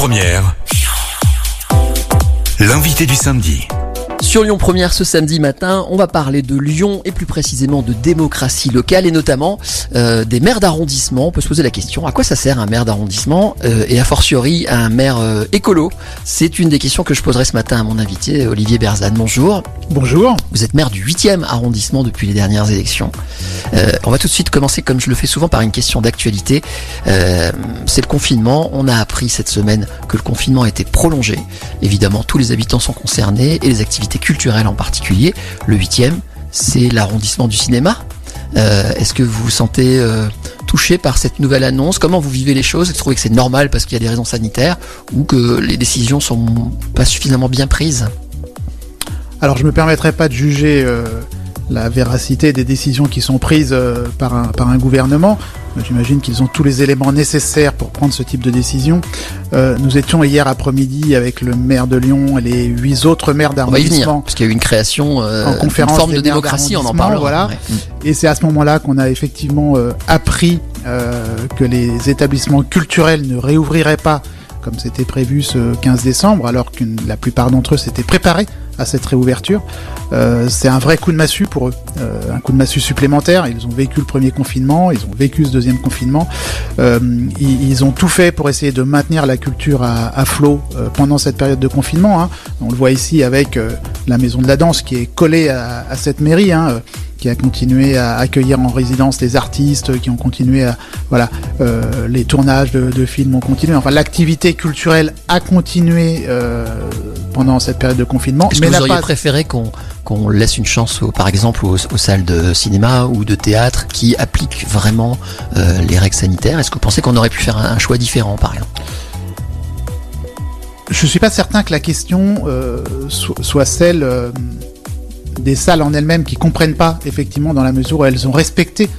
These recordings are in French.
Première, l'invité du samedi. Sur Lyon Première ce samedi matin, on va parler de Lyon et plus précisément de démocratie locale et notamment euh, des maires d'arrondissement. On peut se poser la question à quoi ça sert un maire d'arrondissement euh, et a fortiori un maire euh, écolo? C'est une des questions que je poserai ce matin à mon invité Olivier Berzane. Bonjour. Bonjour. Vous êtes maire du 8e arrondissement depuis les dernières élections. On va tout de suite commencer comme je le fais souvent par une question d'actualité. C'est le confinement. On a appris cette semaine que le confinement a été prolongé. Évidemment, tous les habitants sont concernés et les activités culturelles en particulier. Le 8e, c'est l'arrondissement du cinéma. Euh, Est-ce que vous vous sentez euh, touché par cette nouvelle annonce? Comment vous vivez les choses? Est-ce que vous trouvez que c'est normal parce qu'il y a des raisons sanitaires ou que les décisions sont pas suffisamment bien prises? Alors je me permettrai pas de juger euh, la véracité des décisions qui sont prises euh, par, un, par un gouvernement. Euh, J'imagine qu'ils ont tous les éléments nécessaires pour prendre ce type de décision. Euh, nous étions hier après-midi avec le maire de Lyon et les huit autres maires d'arrondissement. parce qu'il y a eu une création, euh, En une conférence forme de démocratie. On en parlera. voilà. Ouais. Mm. Et c'est à ce moment-là qu'on a effectivement euh, appris euh, que les établissements culturels ne réouvriraient pas comme c'était prévu ce 15 décembre, alors que la plupart d'entre eux s'étaient préparés à cette réouverture. Euh, c'est un vrai coup de massue pour eux, euh, un coup de massue supplémentaire. Ils ont vécu le premier confinement, ils ont vécu ce deuxième confinement. Euh, ils, ont tout fait pour essayer de maintenir la culture à, flot pendant cette période de confinement. hein. On le voit ici avec la maison de la danse qui est collée à, cette mairie. Hein, qui a continué à accueillir en résidence les artistes, qui ont continué à voilà les tournages de, de films ont continué. Enfin, l'activité culturelle a continué pendant cette période de confinement, Est-ce que vous auriez pas. préféré qu'on qu'on laisse une chance, aux- par exemple, aux, aux salles de cinéma ou de théâtre qui appliquent vraiment euh, les règles sanitaires? Est-ce que vous pensez qu'on aurait pu faire un, un choix différent, par exemple? Je suis pas certain que la question euh, so- soit celle euh, des salles en elles-mêmes qui comprennent pas effectivement dans la mesure où elles ont respecté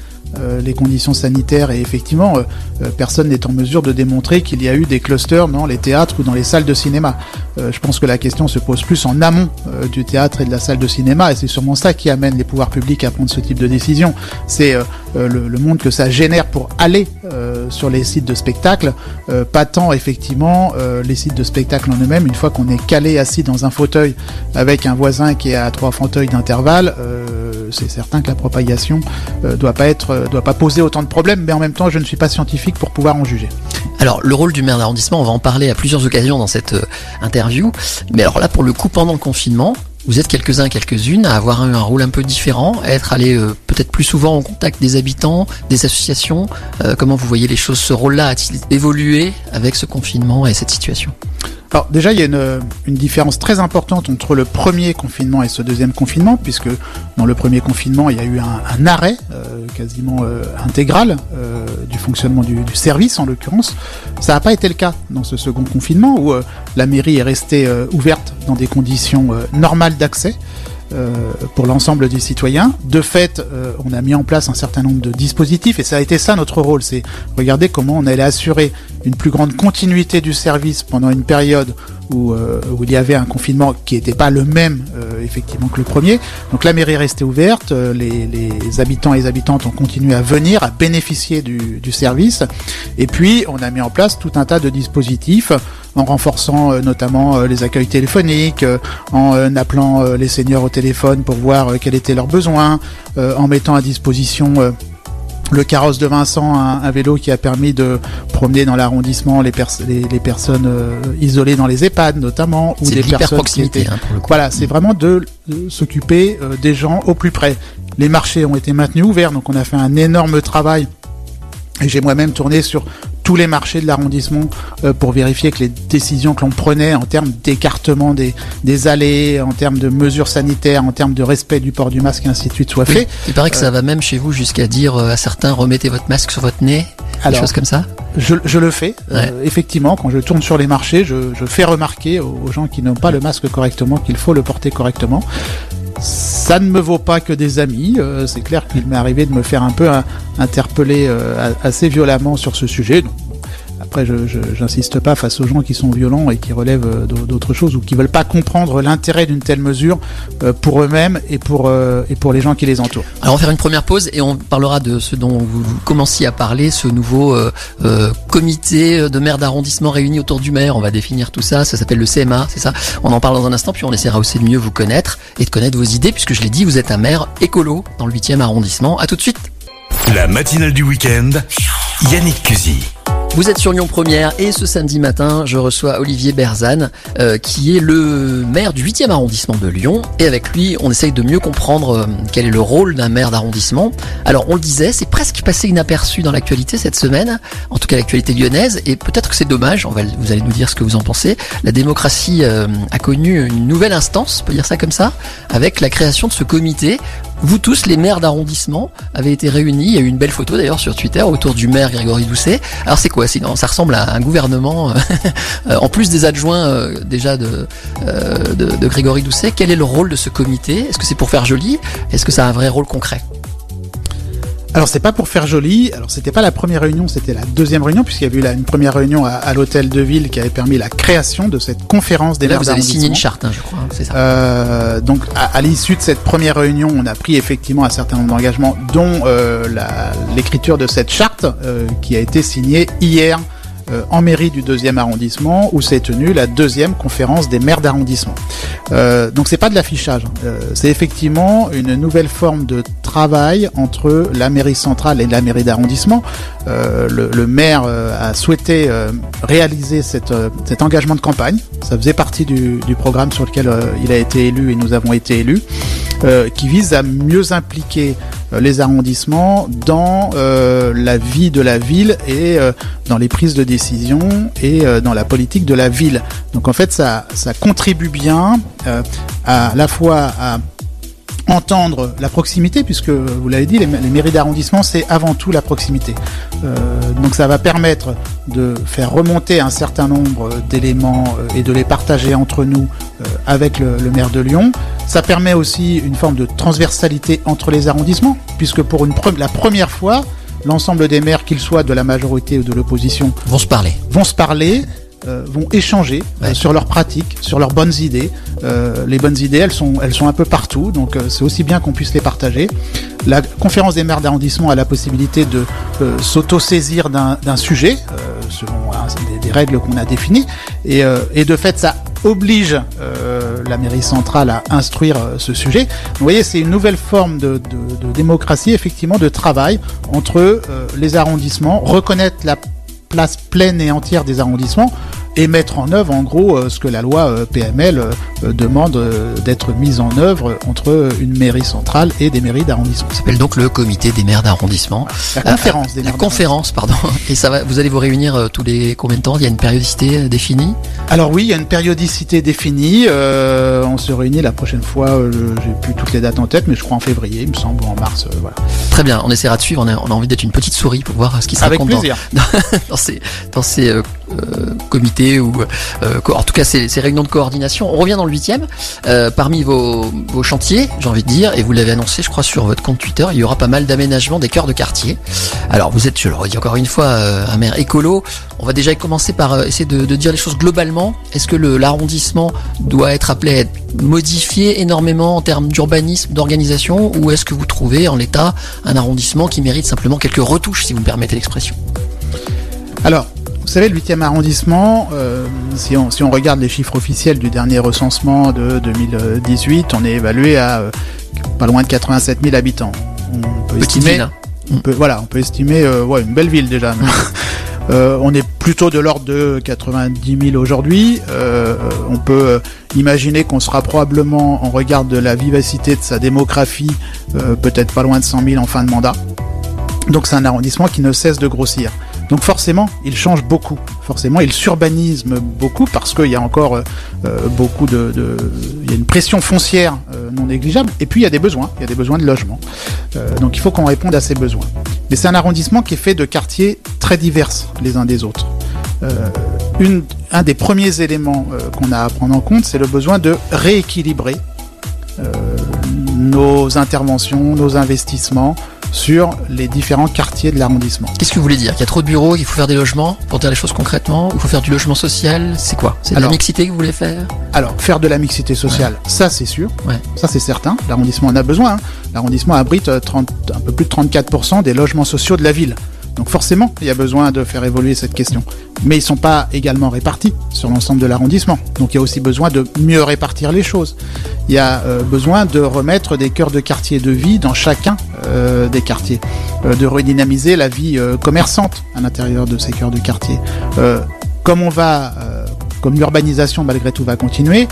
les conditions sanitaires et effectivement euh, euh, personne n'est en mesure de démontrer qu'il y a eu des clusters dans les théâtres ou dans les salles de cinéma. Euh, je pense que la question se pose plus en amont euh, du théâtre et de la salle de cinéma et c'est sûrement ça qui amène les pouvoirs publics à prendre ce type de décision. C'est euh, euh, le, le monde que ça génère pour aller euh, sur les sites de spectacle, euh, pas tant effectivement euh, les sites de spectacle en eux-mêmes. Une fois qu'on est calé assis dans un fauteuil avec un voisin qui est à trois fauteuils d'intervalle, euh, c'est certain que la propagation euh, doit pas être, euh, doit pas poser autant de problèmes. Mais en même temps, je ne suis pas scientifique pour pouvoir en juger. Alors, le rôle du maire d'arrondissement, on va en parler à plusieurs occasions dans cette euh, interview. Mais alors là, pour le coup, pendant le confinement, vous êtes quelques-uns quelques-unes à avoir eu un rôle un peu différent, à être allé euh, peut-être plus souvent en contact des habitants, des associations. Euh, comment vous voyez les choses Ce rôle-là a-t-il évolué avec ce confinement et cette situation? Alors déjà, il y a une, différence très importante entre le premier confinement et ce deuxième confinement, puisque dans le premier confinement, il y a eu un, arrêt euh, quasiment euh, intégral euh, du fonctionnement du, du service, en l'occurrence. Ça n'a pas été le cas dans ce second confinement, où la mairie est restée ouverte dans des conditions normales d'accès. Euh, pour l'ensemble des citoyens. De fait, euh, on a mis en place un certain nombre de dispositifs et ça a été ça notre rôle, c'est regarder comment on allait assurer une plus grande continuité du service pendant une période où, euh, où il y avait un confinement qui n'était pas le même euh, effectivement que le premier. Donc la mairie est restée ouverte, euh, les, les habitants et les habitantes ont continué à venir, à bénéficier du, du service. Et puis on a mis en place tout un tas de dispositifs en renforçant euh, notamment euh, les accueils téléphoniques, euh, en euh, appelant euh, les seniors au téléphone pour voir euh, quels étaient leurs besoins, euh, en mettant à disposition euh, le carrosse de Vincent, un, un vélo qui a permis de promener dans l'arrondissement les, pers- les, les personnes euh, isolées dans les EHPAD notamment, ou des de personnes qui étaient... hein, pour le coup. Voilà, c'est vraiment de s'occuper euh, des gens au plus près. Les marchés ont été maintenus ouverts, donc on a fait un énorme travail. Et j'ai moi-même tourné sur tous les marchés de l'arrondissement euh, pour vérifier que les décisions que l'on prenait en termes d'écartement des, des allées, en termes de mesures sanitaires, en termes de respect du port du masque et ainsi de suite soient Oui, faits. il paraît que ça va même chez vous jusqu'à dire euh, à certains remettez votre masque sur votre nez, des choses comme ça. Je, je le fais, Ouais. euh, effectivement, quand je tourne sur les marchés, je, je fais remarquer aux, aux gens qui n'ont pas le masque correctement qu'il faut le porter correctement. Ça ne me vaut pas que des amis, euh, c'est clair qu'il m'est arrivé de me faire un peu euh, interpeller euh, assez violemment sur ce sujet. Après, je j'insiste pas face aux gens qui sont violents et qui relèvent d'autres choses ou qui veulent pas comprendre l'intérêt d'une telle mesure pour eux-mêmes et pour et pour les gens qui les entourent. Alors on va faire une première pause et on parlera de ce dont vous, commenciez à parler, ce nouveau comité de maires d'arrondissement réunis autour du maire. On va définir tout ça. Ça s'appelle le CMA, c'est ça? On en parle dans un instant, puis on essaiera aussi de mieux vous connaître et de connaître vos idées, puisque je l'ai dit, vous êtes un maire écolo dans le 8e arrondissement. À tout de suite. La matinale du week-end, Yannick Cusy. Vous êtes sur Lyon Première et ce samedi matin, je reçois Olivier Berzane, euh, qui est le maire du 8e arrondissement de Lyon. Et avec lui, on essaye de mieux comprendre euh, quel est le rôle d'un maire d'arrondissement. Alors, on le disait, c'est presque passé inaperçu dans l'actualité cette semaine, en tout cas l'actualité lyonnaise, et peut-être que c'est dommage, vous allez nous dire ce que vous en pensez. La démocratie euh, a connu une nouvelle instance, on peut dire ça comme ça, avec la création de ce comité vous tous, les maires d'arrondissement, avez été réunis. Il y a eu une belle photo d'ailleurs sur Twitter autour du maire Grégory Doucet. Alors c'est quoi? Sinon Ça ressemble à un gouvernement, euh, en plus des adjoints euh, déjà de, euh, de, de Grégory Doucet. Quel est le rôle de ce comité? Est-ce que c'est pour faire joli? Est-ce que ça a un vrai rôle concret? Alors c'est pas pour faire joli. Alors c'était pas la première réunion, c'était la deuxième réunion puisqu'il y a eu là une première réunion à, l'hôtel de ville qui avait permis la création de cette conférence des là, Vous avez signé une charte, hein, je crois, c'est ça. Euh, donc à, l'issue de cette première réunion, on a pris effectivement un certain nombre d'engagements, dont euh, l'écriture de cette charte euh, qui a été signée hier euh, en mairie du deuxième arrondissement où s'est tenue la deuxième conférence des maires d'arrondissement. Euh, donc c'est pas de l'affichage, hein. euh, c'est effectivement une nouvelle forme de travail entre la mairie centrale et la mairie d'arrondissement. Euh, le, maire a souhaité réaliser cette, cet engagement de campagne. Ça faisait partie du, programme sur lequel il a été élu et nous avons été élus, qui vise à mieux impliquer les arrondissements dans la vie de la ville et dans les prises de décision et euh, dans la politique de la ville. Donc en fait, ça, contribue bien euh, à la fois à entendre la proximité, puisque vous l'avez dit, les, mairies d'arrondissement, c'est avant tout la proximité. Euh, donc ça va permettre de faire remonter un certain nombre d'éléments et de les partager entre nous avec le, maire de Lyon. Ça permet aussi une forme de transversalité entre les arrondissements, puisque pour une la première fois, l'ensemble des maires, qu'ils soient de la majorité ou de l'opposition, vont se parler. Vont se parler. Euh, vont échanger euh, sur leurs pratiques, sur leurs bonnes idées. Euh, les bonnes idées, elles sont, elles sont un peu partout, donc c'est aussi bien qu'on puisse les partager. La conférence des maires d'arrondissement a la possibilité de s'auto-saisir d'un sujet, selon hein, des, règles qu'on a définies, et, et, de fait, ça oblige la mairie centrale à instruire ce sujet. Vous voyez, c'est une nouvelle forme de, de, de, démocratie, effectivement, de travail entre les arrondissements, reconnaître la place pleine et entière des arrondissements et mettre en œuvre en gros euh, ce que la loi euh, PML euh, demande d'être mise en œuvre entre une mairie centrale et des mairies d'arrondissement. Ça s'appelle donc le comité des maires d'arrondissement. La conférence des maires. La conférence, pardon. Et ça va, vous allez vous réunir tous les combien de temps? Il y a une périodicité définie? Alors oui, il y a une périodicité définie. on se réunit la prochaine fois. J'ai plus toutes les dates en tête, mais je crois en février, il me semble, ou en mars. voilà. Très bien. On essaiera de suivre. On a, on a envie d'être une petite souris pour voir ce qui se Avec plaisir. Dans, ces, dans ces comités ou euh, en tout cas ces, réunions de coordination. On revient dans le huitième. Euh, parmi vos, chantiers, j'ai envie de dire, et vous l'avez annoncé, je crois, sur votre compte Twitter, il y aura pas mal d'aménagements des cœurs de quartier. Alors vous êtes, je le redis encore une fois, euh, un maire écolo. On va déjà commencer par essayer de, dire les choses globalement. Est-ce que l'arrondissement doit être appelé à être modifié énormément en termes d'urbanisme, d'organisation, ou est-ce que vous trouvez en l'état un arrondissement qui mérite simplement quelques retouches, si vous me permettez l'expression? Alors, vous savez, le 8e arrondissement, euh, si, on, si on regarde les chiffres officiels du dernier recensement de 2018, on est évalué à euh, pas loin de 87 000 habitants. On peut estimer, hein. on peut, voilà, on peut estimer, euh, ouais, une belle ville déjà. on est plutôt de l'ordre de 90 000 aujourd'hui. on peut imaginer qu'on sera probablement, en regard de la vivacité de sa démographie, peut-être pas loin de 100 000 en fin de mandat. Donc c'est un arrondissement qui ne cesse de grossir. Donc forcément, il change beaucoup. Forcément, il s'urbanise beaucoup parce qu'il y a encore euh, euh, beaucoup de, il y a une pression foncière euh, non négligeable. Et puis il y a des besoins, il y a des besoins de logement. donc il faut qu'on réponde à ces besoins. Mais c'est un arrondissement qui est fait de quartiers très divers les uns des autres. Un des premiers éléments qu'on a à prendre en compte, c'est le besoin de rééquilibrer nos interventions, nos investissements sur les différents quartiers de l'arrondissement. Qu'est-ce que vous voulez dire? Qu'il y a trop de bureaux, qu'il faut faire des logements Pour dire les choses concrètement Il faut faire du logement social? C'est quoi? C'est de la mixité que vous voulez faire? Alors, faire de la mixité sociale, ça c'est sûr, Ouais. ça c'est certain. L'arrondissement en a besoin. hein. L'arrondissement abrite euh, 30 un peu plus de 34% des logements sociaux de la ville. Donc forcément, il y a besoin de faire évoluer cette question. Mais ils sont pas également répartis sur l'ensemble de l'arrondissement. Donc il y a aussi besoin de mieux répartir les choses. Il y a euh, besoin de remettre des cœurs de quartier de vie dans chacun euh, des quartiers, Euh, de redynamiser la vie commerçante à l'intérieur de ces cœurs de quartier. Comme l'urbanisation malgré tout va continuer,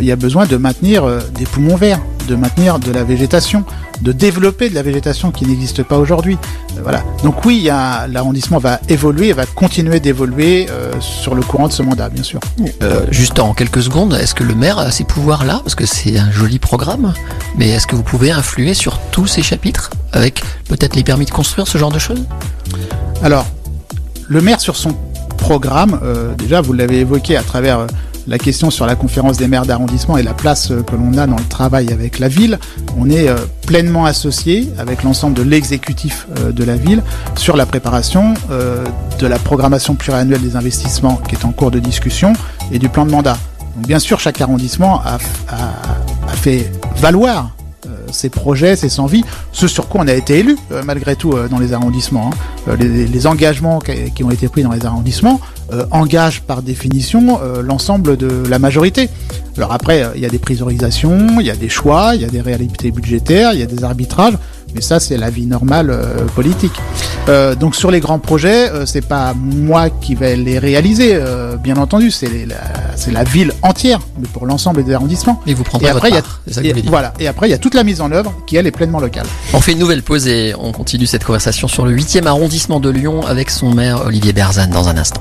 il y a besoin de maintenir des poumons verts, de maintenir de la végétation, de développer de la végétation qui n'existe pas aujourd'hui. Euh, voilà. Donc oui, l'arrondissement va évoluer, va continuer d'évoluer euh, sur le courant de ce mandat, bien sûr. Euh, Juste en quelques secondes, est-ce que le maire a ces pouvoirs-là? Parce que c'est un joli programme, mais est-ce que vous pouvez influer sur tous ces chapitres Avec peut-être les permis de construire, ce genre de choses? Alors, le maire sur son programme, euh, déjà vous l'avez évoqué à travers euh, la question sur la conférence des maires d'arrondissement et la place euh, que l'on a dans le travail avec la ville, on est euh, pleinement associé avec l'ensemble de l'exécutif euh, de la ville sur la préparation de la programmation pluriannuelle des investissements qui est en cours de discussion et du plan de mandat. Bien sûr, chaque arrondissement a, fait valoir ses projets, ses envies, ce sur quoi on a été élu malgré tout dans les arrondissements. hein. Les, engagements qui ont été pris dans les arrondissements euh, engagent par définition euh, l'ensemble de la majorité. Alors après, il y a des priorisations, il y a des choix, il y a des réalités budgétaires, il y a des arbitrages, mais ça c'est la vie normale euh, politique. Donc sur les grands projets, c'est pas moi qui vais les réaliser, bien entendu, c'est la, ville entière, mais pour l'ensemble des arrondissements. Et vous prendrez Et après, votre y a, part, c'est ça que vous voilà. Et après, il y a toute la mise en œuvre qui, elle, est pleinement locale. On fait une nouvelle pause et on continue cette conversation sur le 8e arrondissement de Lyon avec son maire Olivier Berzane dans un instant.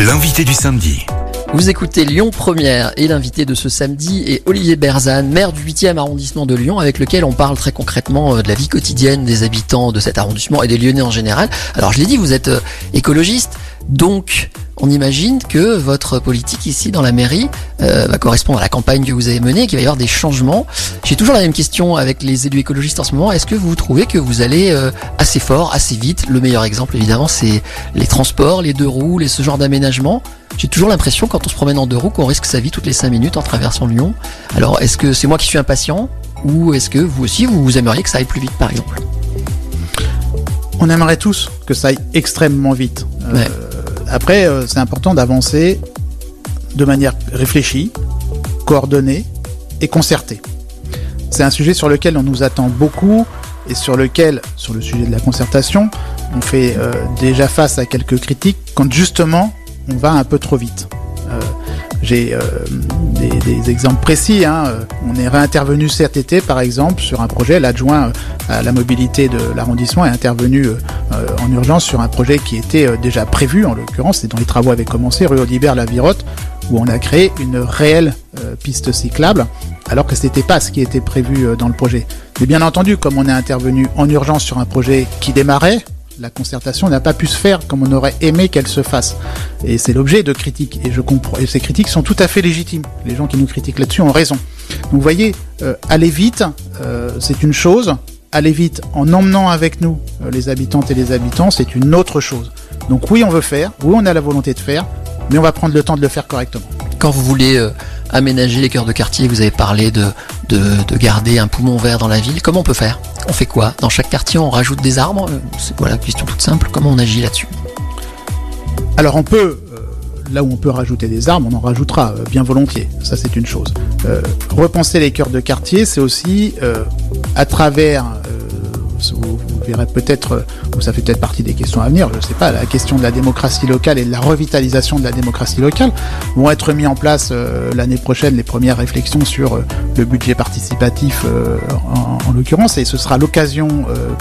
L'invité du samedi. Vous écoutez Lyon Première et l'invité de ce samedi est Olivier Berzane, maire du 8e arrondissement de Lyon, avec lequel on parle très concrètement euh, de la vie quotidienne des habitants de cet arrondissement et des Lyonnais en général. Alors je l'ai dit, vous êtes euh, écologiste, donc on imagine que votre politique ici dans la mairie euh, va correspondre à la campagne que vous avez menée, qu'il va y avoir des changements. J'ai toujours la même question avec les élus écologistes en ce moment. Est-ce que vous trouvez que vous allez euh, assez fort, assez vite? Le meilleur exemple évidemment c'est les transports, les deux roues, les, ce genre d'aménagement. J'ai toujours l'impression quand on se promène en deux roues qu'on risque sa vie toutes les cinq minutes en traversant Lyon. Alors est-ce que c'est moi qui suis impatient? Ou est-ce que vous aussi vous aimeriez que ça aille plus vite par exemple? On aimerait tous que ça aille extrêmement vite. Euh, Ouais. Après, euh, c'est important d'avancer de manière réfléchie, coordonnée et concertée. C'est un sujet sur lequel on nous attend beaucoup et sur lequel, sur le sujet de la concertation, on fait euh, déjà face à quelques critiques quand justement on va un peu trop vite. J'ai euh, des, exemples précis. Hein. On est réintervenu cet été, par exemple, sur un projet. L'adjoint euh, à la mobilité de l'arrondissement est intervenu euh, en urgence sur un projet qui était déjà prévu, en l'occurrence, c'est dont les travaux avaient commencé, rue Audibert la Virotte, où on a créé une réelle piste cyclable, alors que ce n'était pas ce qui était prévu dans le projet. Mais bien entendu, comme on est intervenu en urgence sur un projet qui démarrait, la concertation n'a pas pu se faire comme on aurait aimé qu'elle se fasse. Et c'est l'objet de critiques. Et je comprends. Et ces critiques sont tout à fait légitimes. Les gens qui nous critiquent là-dessus ont raison. Donc vous voyez, euh, aller vite, euh, c'est une chose. Aller vite en emmenant avec nous euh, les habitantes et les habitants, c'est une autre chose. Donc oui, on veut faire. Oui, on a la volonté de faire. Mais on va prendre le temps de le faire correctement. Quand vous voulez euh, aménager les cœurs de quartier, vous avez parlé de, de, de garder un poumon vert dans la ville. Comment on peut faire? On fait quoi? Dans chaque quartier, on rajoute des arbres? Euh, C'est voilà, question toute simple? Comment on agit là-dessus? Alors on peut, euh, là où on peut rajouter des arbres, on en rajoutera bien volontiers. Ça c'est une chose. Repenser les cœurs de quartier, c'est aussi à travers, peut-être, euh, ou ça fait peut-être partie des questions à venir, je ne sais pas, la question de la démocratie locale et de la revitalisation de la démocratie locale vont être mis en place euh, l'année prochaine les premières réflexions sur euh, le budget participatif en, en l'occurrence et ce sera l'occasion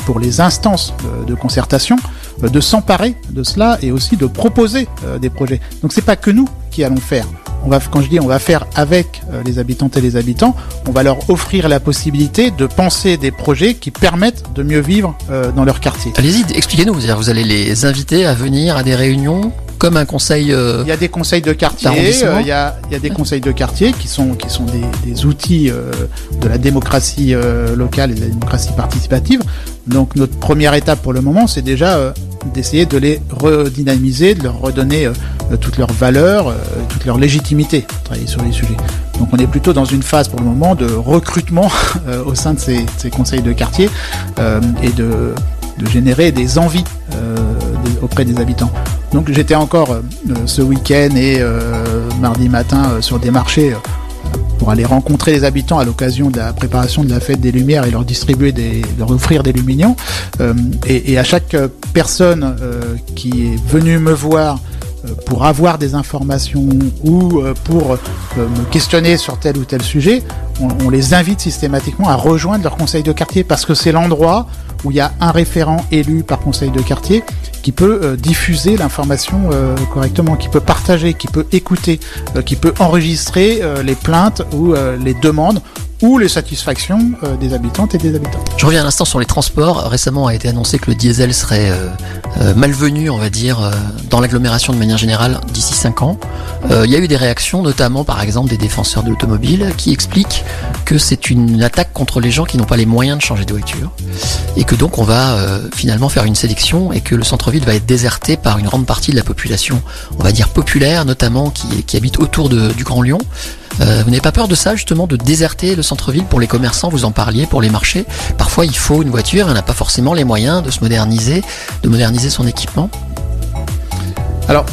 pour les instances de concertation de s'emparer de cela et aussi de proposer des projets. Donc c'est pas que nous qui allons faire. On va, quand je dis on va faire avec euh, les habitantes et les habitants, on va leur offrir la possibilité de penser des projets qui permettent de mieux vivre euh, dans leur quartier. Allez-y, expliquez-nous. Vous allez les inviter à venir à des réunions comme un conseil. il y a des conseils de quartier. il, y a, il y a des conseils de quartier qui sont qui sont des, des outils de la démocratie locale et de la démocratie participative. Donc notre première étape pour le moment, c'est déjà d'essayer de les redynamiser, de leur redonner euh, toute leur valeur, euh, toute leur légitimité, travailler sur les sujets. Donc on est plutôt dans une phase pour le moment de recrutement euh, au sein de ces, conseils de quartier et de, générer des envies auprès des habitants. Donc j'étais encore ce week-end et mardi matin sur des marchés pour aller rencontrer les habitants à l'occasion de la préparation de la fête des Lumières et leur distribuer des, leur offrir des luminions. Euh, et, et, à chaque personne euh, qui est venue me voir euh, pour avoir des informations ou pour me questionner sur tel ou tel sujet, on, les invite systématiquement à rejoindre leur conseil de quartier parce que c'est l'endroit où il y a un référent élu par conseil de quartier qui peut euh, diffuser l'information euh, correctement, qui peut partager, qui peut écouter, euh, qui peut enregistrer les plaintes ou les demandes ou les satisfactions euh, des habitantes et des habitants. Je reviens un instant sur les transports. Récemment a été annoncé que le diesel serait euh, euh, malvenu, on va dire, dans l'agglomération de manière générale d'ici 5 ans. Il y a eu des réactions, notamment par exemple des défenseurs de l'automobile, qui expliquent que c'est une attaque contre les gens qui n'ont pas les moyens de changer de voiture et que donc on va finalement faire une sélection et que le centre-ville va être déserté par une grande partie de la population, on va dire populaire, notamment qui, habite autour de, du Grand Lyon. Vous n'avez pas peur de ça, justement, de déserter le centre-ville pour les commerçants Vous en parliez pour les marchés. Parfois, il faut une voiture, on n'a pas forcément les moyens de se moderniser, de moderniser son équipement. Alors,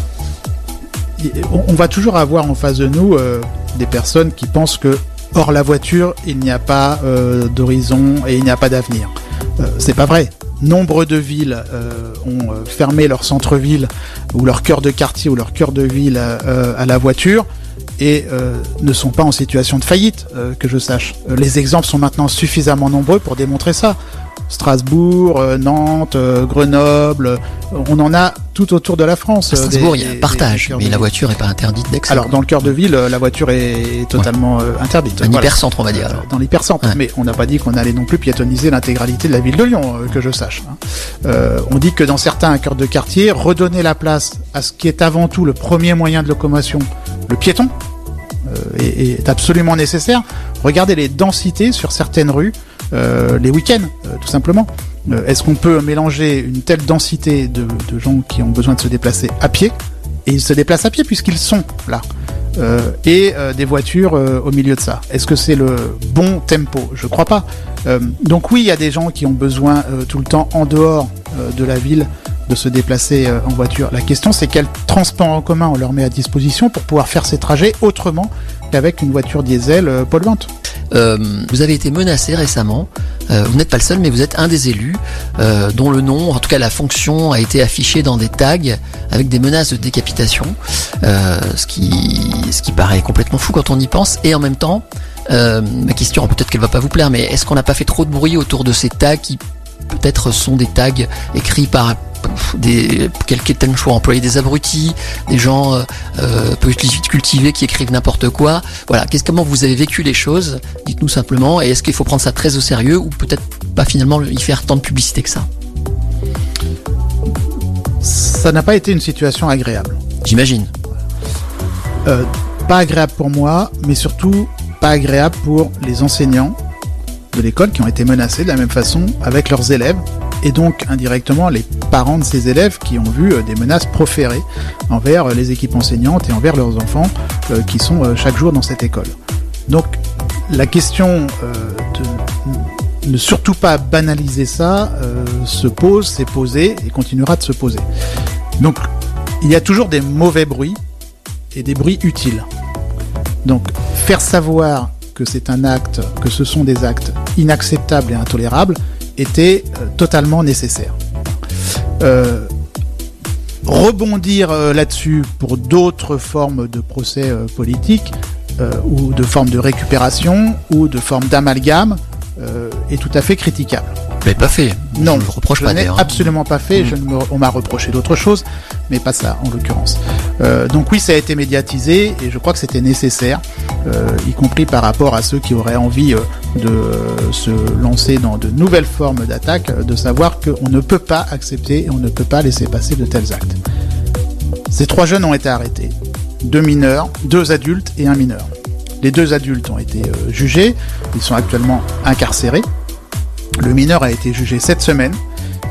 on va toujours avoir en face de nous euh, des personnes qui pensent que hors la voiture, il n'y a pas euh, d'horizon et il n'y a pas d'avenir. Euh, c'est pas vrai. Nombre de villes euh, ont fermé leur centre-ville ou leur cœur de quartier ou leur cœur de ville à la voiture et euh, ne sont pas en situation de faillite, euh, que je sache. Euh, les exemples sont maintenant suffisamment nombreux pour démontrer ça. Strasbourg, euh, Nantes, euh, Grenoble, euh, on en a tout autour de la France. À Strasbourg, il y a un partage, mais la voiture n'est pas interdite d'accès. Alors, dans le cœur de ville, la voiture est totalement ouais. interdite. Un voilà. hypercentre, on va dire. Alors. Dans l'hypercentre, ouais. mais on n'a pas dit qu'on allait non plus piétoniser l'intégralité de la ville de Lyon, que je sache. Hein. on dit que dans certains cœurs de quartier, redonner la place à ce qui est avant tout le premier moyen de locomotion, le piéton, est, est absolument nécessaire. Regardez les densités sur certaines rues euh, les week-ends, euh, tout simplement. Euh, Est-ce qu'on peut mélanger une telle densité de, gens qui ont besoin de se déplacer à pied? Et ils se déplacent à pied puisqu'ils sont là euh, et euh, des voitures euh, au milieu de ça. Est-ce que c'est le bon tempo? Je crois pas. donc oui, il y a des gens qui ont besoin tout le temps en dehors de la ville de se déplacer en voiture. La question c'est quel transport en commun on leur met à disposition pour pouvoir faire ces trajets autrement qu'avec une voiture diesel polluante. Euh, vous avez été menacé récemment. Euh, vous n'êtes pas le seul, mais vous êtes un des élus euh, dont le nom, en tout cas la fonction, a été affiché dans des tags avec des menaces de décapitation, euh, ce qui ce qui paraît complètement fou quand on y pense. Et en même temps, euh, ma question, peut-être qu'elle va pas vous plaire, mais est-ce qu'on n'a pas fait trop de bruit autour de ces tags qui peut-être sont des tags écrits par des quelques choix employer des abrutis, des gens euh, peu cultivés qui écrivent n'importe quoi. Voilà, qu'est-ce comment vous avez vécu les choses? Dites-nous simplement. Et est-ce qu'il faut prendre ça très au sérieux ou peut-être pas finalement y faire tant de publicité que ça? Ça n'a pas été une situation agréable. J'imagine. Euh, pas agréable pour moi, mais surtout pas agréable pour les enseignants de l'école qui ont été menacés de la même façon avec leurs élèves et donc indirectement les parents de ces élèves qui ont vu euh, des menaces proférées envers euh, les équipes enseignantes et envers leurs enfants euh, qui sont chaque jour dans cette école. Donc la question de ne surtout pas banaliser ça se pose, s'est posée et continuera de se poser. Donc il y a toujours des mauvais bruits et des bruits utiles. Donc faire savoir que c'est un acte, que ce sont des actes inacceptables et intolérables, était euh, totalement nécessaire. Euh, rebondir euh, là-dessus pour d'autres formes de procès politiques ou de formes de récupération ou de formes d'amalgame euh, est tout à fait critiquable. Mais pas fait. Non, je, reproche je pas absolument pas fait. Mmh. Je me, on m'a reproché d'autres choses, mais pas ça en l'occurrence. Euh, donc oui, ça a été médiatisé et je crois que c'était nécessaire, euh, y compris par rapport à ceux qui auraient envie euh, de euh, se lancer dans de nouvelles formes d'attaque, de savoir qu'on ne peut pas accepter et on ne peut pas laisser passer de tels actes. Ces trois jeunes ont été arrêtés. Deux mineurs, deux adultes et un mineur. Les deux adultes ont été euh, jugés, ils sont actuellement incarcérés. Le mineur a été jugé cette semaine.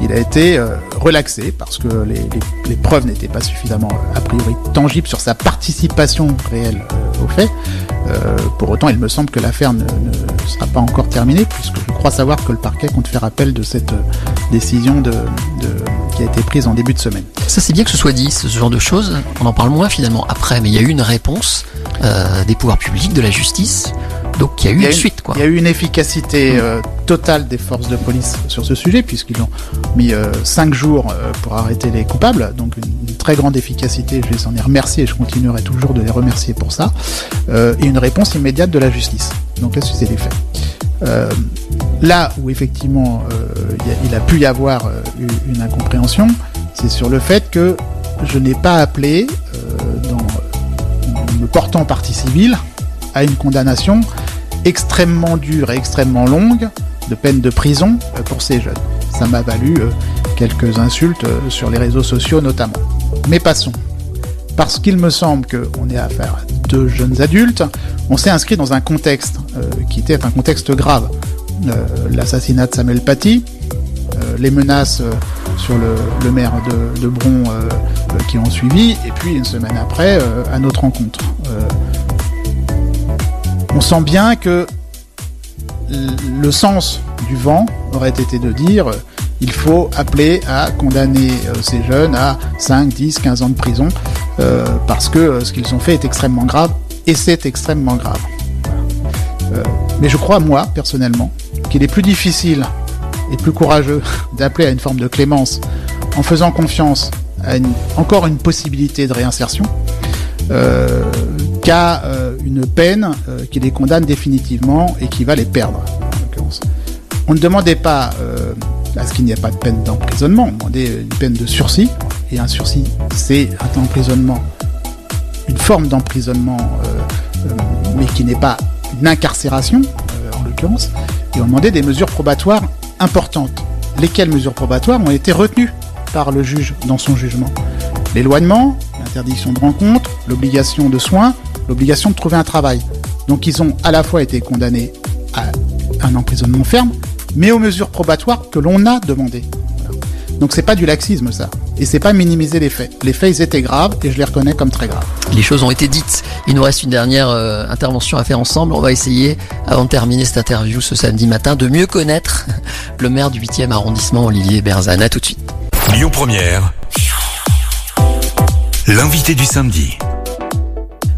Il a été euh, relaxé parce que les, preuves n'étaient pas suffisamment euh, a priori tangibles sur sa participation réelle euh, au fait. Pour autant, il me semble que l'affaire ne, sera pas encore terminée puisque je crois savoir que le parquet compte faire appel de cette décision de, de- qui a été prise en début de semaine. Ça c'est bien que ce soit dit, ce genre de choses. On en parle moins finalement après, mais il y a eu une réponse euh, des pouvoirs publics, de la justice. Donc il y a eu Il y a une une- suite quoi. Il y a eu une efficacité euh, totale des forces de police sur ce sujet, puisqu'ils ont mis euh, cinq jours euh, pour arrêter les coupables, donc une, une très grande efficacité, je les en ai remerciés et je continuerai toujours de les remercier pour ça, euh, et une réponse immédiate de la justice. Donc là, c'est les faits. Euh, là où effectivement euh, il a- pu y avoir euh, eu- une incompréhension, c'est sur le fait que je n'ai pas appelé, euh, en me portant partie civile, à une condamnation extrêmement dure et extrêmement longue de peine de prison euh, pour ces jeunes. Ça m'a valu euh, quelques insultes euh, sur les réseaux sociaux notamment. Mais passons. Parce qu'il me semble qu'on est affaire à deux jeunes adultes, on s'est inscrit dans un contexte euh, qui était un contexte grave. Euh, L'assassinat de Samuel Paty, euh, les menaces euh, sur le, maire de, Bron qui ont suivi, et puis une semaine après, à notre rencontre. On sent bien que le sens du vent aurait été de dire il faut appeler à condamner ces jeunes à 5, 10, 15 ans de prison parce que ce qu'ils ont fait est extrêmement grave et c'est extrêmement grave. Mais je crois, moi, personnellement, qu'il est plus difficile et plus courageux d'appeler à une forme de clémence en faisant confiance à encore une possibilité de réinsertion euh, qu'à euh, une peine euh, qui les condamne définitivement et qui va les perdre. On ne demandait pas à ce qu'il n'y ait pas de peine d'emprisonnement, on demandait une peine de sursis, et un sursis, c'est un emprisonnement, une forme d'emprisonnement, mais qui n'est pas une incarcération, en l'occurrence, et on demandait des mesures probatoires importantes. Lesquelles mesures probatoires ont été retenues par le juge dans son jugement L'éloignement, l'interdiction de rencontre, l'obligation de soins, l'obligation de trouver un travail. Donc ils ont à la fois été condamnés à un emprisonnement ferme, mais aux mesures probatoires que l'on a demandées. Donc c'est pas du laxisme ça, et c'est pas minimiser les faits. Les faits ils étaient graves et je les reconnais comme très graves. Les choses ont été dites. Il nous reste une dernière euh, intervention à faire ensemble. On va essayer, avant de terminer cette interview ce samedi matin, de mieux connaître le maire du 8e arrondissement, Olivier Berzane. À tout de suite. Lyon Première. L'invité du samedi.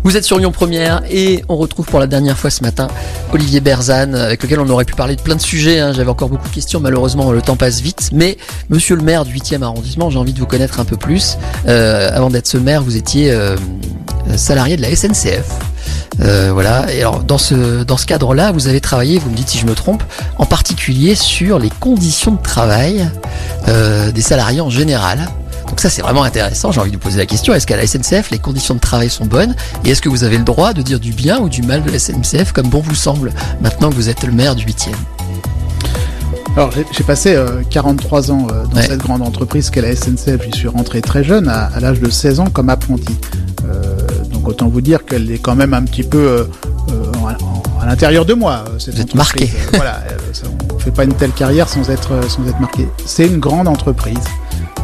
Vous êtes sur Lyon Première et on retrouve pour la dernière fois ce matin Olivier Berzane avec lequel on aurait pu parler de plein de sujets. hein. J'avais encore beaucoup de questions, malheureusement le temps passe vite. Mais monsieur le maire du 8e arrondissement, j'ai envie de vous connaître un peu plus. Euh, avant d'être ce maire, vous étiez euh, salarié de la SNCF. Euh, voilà. Et alors dans ce dans ce cadre-là, vous avez travaillé, vous me dites si je me trompe, en particulier sur les conditions de travail des salariés en général. Donc ça c'est vraiment intéressant, j'ai envie de vous poser la question, est-ce qu'à la SNCF les conditions de travail sont bonnes? Et est-ce que vous avez le droit de dire du bien ou du mal de la SNCF comme bon vous semble maintenant que vous êtes le maire du 8e Alors j'ai- passé euh, 43 ans euh, dans Ouais. cette grande entreprise qu'est la SNCF. J'y suis rentré très jeune, à, à l'âge de 16 ans, comme apprenti. Euh, donc autant vous dire qu'elle est quand même un petit peu euh, en- en- à l'intérieur de moi. Cette Vous êtes entreprise. marqué. Voilà, ça, on fait pas une telle carrière sans être sans être marqué. C'est une grande entreprise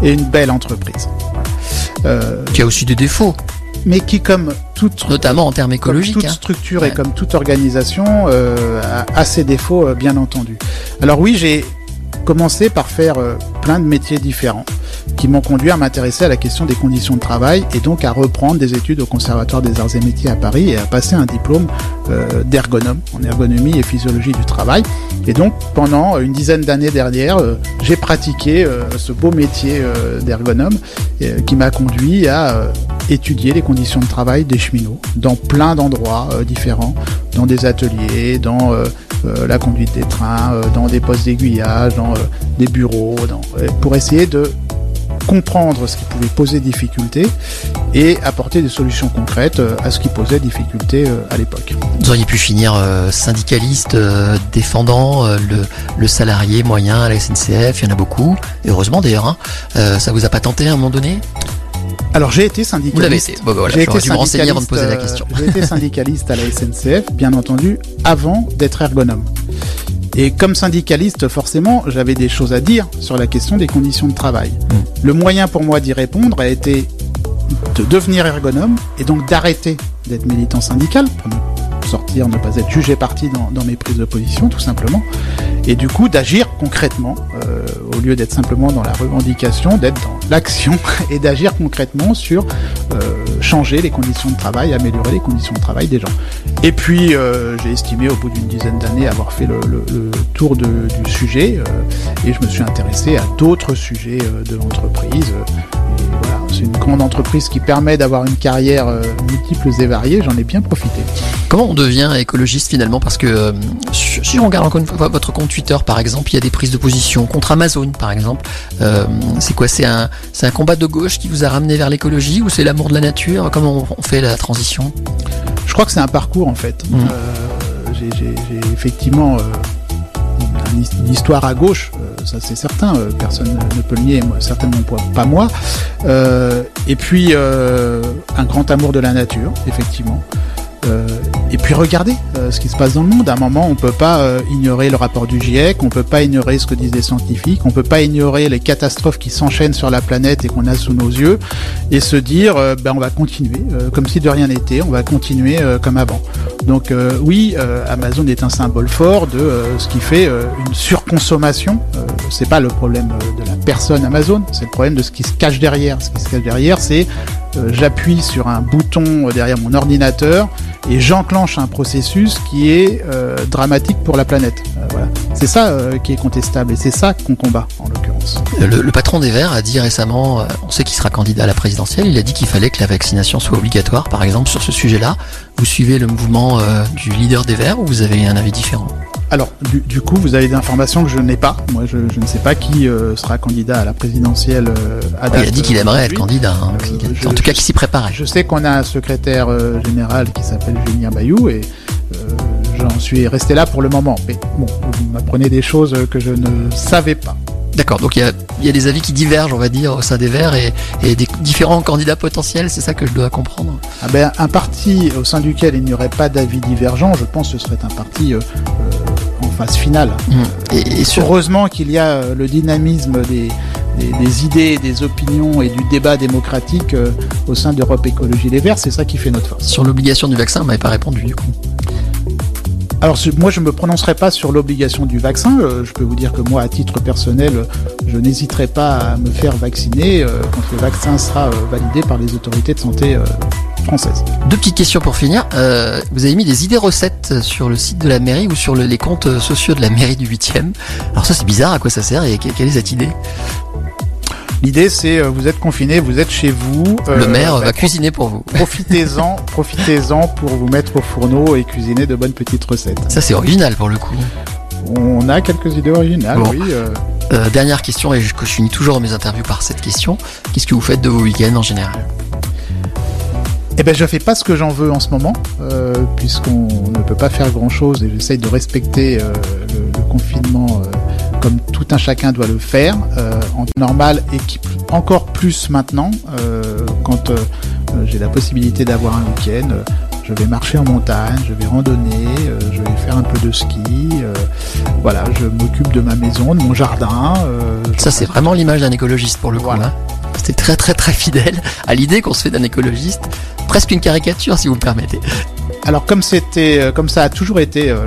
et une belle entreprise. Euh, qui a aussi des défauts, mais qui, comme toute notamment en termes comme écologiques. toute hein. structure et Ouais. comme toute organisation euh, a, a ses défauts, euh, bien entendu. Alors oui, j'ai commencé par faire euh, plein de métiers différents qui m'ont conduit à m'intéresser à la question des conditions de travail et donc à reprendre des études au Conservatoire des Arts et Métiers à Paris et à passer un diplôme euh, d'ergonome en ergonomie et physiologie du travail. Et donc pendant une dizaine d'années derrière, euh, j'ai pratiqué ce beau métier d'ergonome qui m'a conduit à étudier les conditions de travail des cheminots dans plein d'endroits euh, différents, dans des ateliers, dans euh, euh, la conduite des trains, dans des postes d'aiguillage, dans des bureaux, pour essayer de comprendre ce qui pouvait poser difficulté et apporter des solutions concrètes à ce qui posait difficulté à l'époque. Vous auriez pu finir syndicaliste, défendant le, salarié moyen à la SNCF, il y en a beaucoup, heureusement d'ailleurs. Hein. Ça vous a pas tenté à un moment donné? Alors j'ai été syndicaliste. Vous l'avez été. Bon, voilà, J'ai j'aurais été dû me renseigner avant de poser la question. euh, J'ai été syndicaliste à la SNCF, bien entendu, avant d'être ergonome. Et comme syndicaliste, forcément, j'avais des choses à dire sur la question des conditions de travail. Mm. Le moyen pour moi d'y répondre a été de devenir ergonome et donc d'arrêter d'être militant syndical pour ne sortir, ne pas être jugé parti dans, mes prises de position, tout simplement. Et du coup, d'agir concrètement, euh, au lieu d'être simplement dans la revendication, d'être dans l'action et d'agir concrètement sur euh, changer les conditions de travail, améliorer les conditions de travail des gens. Et puis, euh, j'ai estimé au bout d'une dizaine d'années avoir fait le, tour du sujet et je me suis intéressé à d'autres sujets de l'entreprise. Une grande entreprise qui permet d'avoir une carrière euh, multiples et variée. J'en ai bien profité. Comment on devient écologiste finalement? Parce que euh, si on regarde encore une fois votre compte Twitter par exemple, il y a des prises de position contre Amazon par exemple. Euh, c'est quoi? C'est un, un combat de gauche qui vous a ramené vers l'écologie ou c'est l'amour de la nature? Comment on, fait la transition? Je crois que c'est un parcours en fait. Mhm. Euh, j'ai- effectivement une, his- une histoire à gauche, euh, ça c'est certain, euh, personne ne peut le nier, certainement pas- moi. Euh, et puis un grand amour de la nature, effectivement. Euh, et puis regardez euh, ce qui se passe dans le monde. À un moment, on peut pas euh, ignorer le rapport du GIEC, on peut pas ignorer ce que disent les scientifiques, on peut pas ignorer les catastrophes qui s'enchaînent sur la planète et qu'on a sous nos yeux, et se dire, ben on va continuer comme si de rien n'était, on va continuer comme avant. Donc oui, Amazon est un symbole fort de ce qui fait une surconsommation. C'est pas le problème de la personne Amazon, c'est le problème de ce qui se cache derrière. Ce qui se cache derrière, c'est j'appuie sur un bouton euh, derrière mon ordinateur et j'enclenche un processus qui est euh, dramatique pour la planète. Euh. C'est ça euh, qui est contestable et c'est ça qu'on combat en l'occurrence. le, le patron des Verts a dit récemment, euh, on sait qu'il sera candidat à la présidentielle, il a dit qu'il fallait que la vaccination soit obligatoire par exemple sur ce sujet-là. Vous suivez le mouvement euh, du leader des Verts ou vous avez un avis différent? Alors, du, du coup, vous avez des informations que je n'ai pas. Moi, je, je ne sais pas qui euh, sera candidat à la présidentielle euh, à Il a date, dit qu'il euh, aimerait être aujourd'hui. candidat, hein, Euh, je- en tout cas qu'il s'y préparait. Je sais qu'on a un secrétaire euh, général qui s'appelle Julien Bayou et euh, j'en suis resté là pour le moment. Mais bon, vous m'apprenez des choses que je ne savais pas. D'accord, donc il y a, il y a des avis qui divergent, on va dire, au sein des Verts et, et des différents candidats potentiels, c'est ça que je dois comprendre Ah ben, un parti au sein duquel il n'y aurait pas d'avis divergents, je pense que ce serait un parti euh, euh, phase finale. Et, et sur, Heureusement qu'il y a euh, le dynamisme des, des, des idées, des opinions et du débat démocratique euh, au sein d'Europe Écologie Les Verts, c'est ça qui fait notre force. sur l'obligation du vaccin, vous m'avez pas répondu du coup. Alors moi je me prononcerai pas sur l'obligation du vaccin. Euh, je peux vous dire que moi à titre personnel, je n'hésiterai pas à me faire vacciner euh, quand le vaccin sera validé par les autorités de santé Deux petites questions pour finir. Euh, vous avez mis des idées recettes sur le site de la mairie ou sur le- les comptes sociaux de la mairie du 8e. Alors ça c'est bizarre, à quoi ça sert et que- quelle est cette idée? L'idée c'est euh, vous êtes confiné, vous êtes chez vous. euh, Le maire bah, va cuisiner pour vous. Profitez-en, profitez-en pour vous mettre au fourneau et cuisiner de bonnes petites recettes. Ça c'est original pour le coup. On a quelques idées originales, Bon. oui. Euh, dernière question, et je, je finis toujours mes interviews par cette question. Qu'est-ce que vous faites de vos week-ends en général? Eh ben, je fais pas ce que j'en veux en ce moment, euh, puisqu'on ne peut pas faire grand chose et j'essaye de respecter euh, le, le confinement euh, comme tout un chacun doit le faire euh, en normal et qui encore plus maintenant euh, quand j'ai la possibilité d'avoir un week-end. euh, je vais marcher en montagne, je vais randonner, euh, je vais faire un peu de ski. euh, voilà, je m'occupe de ma maison, de mon jardin. euh, Ça c'est vraiment l'image d'un écologiste pour le coup. Voilà. hein. C'était très très très fidèle à l'idée qu'on se fait d'un écologiste. Presque une caricature si vous me permettez. Alors comme euh, ça a toujours été, euh,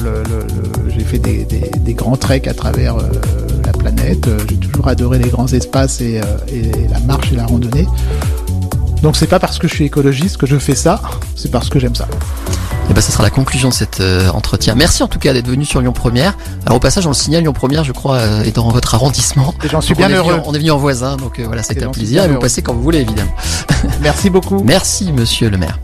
j'ai fait des, grands treks à travers euh, la planète. j'ai toujours adoré les grands espaces et la marche et la randonnée. Donc c'est pas parce que je suis écologiste que je fais ça, c'est parce que j'aime ça. Et ben, ça sera la conclusion de cet euh, entretien. Merci en tout cas d'être venu sur Lyon Première. Alors au passage, on le signale, Lyon Première, je crois, euh, est dans votre arrondissement. Et j'en suis Donc, on bien venu heureux. on est venu en voisin, donc euh, voilà, c'était un plaisir. Et vous passez quand vous voulez, évidemment. Merci beaucoup. Merci, monsieur le maire.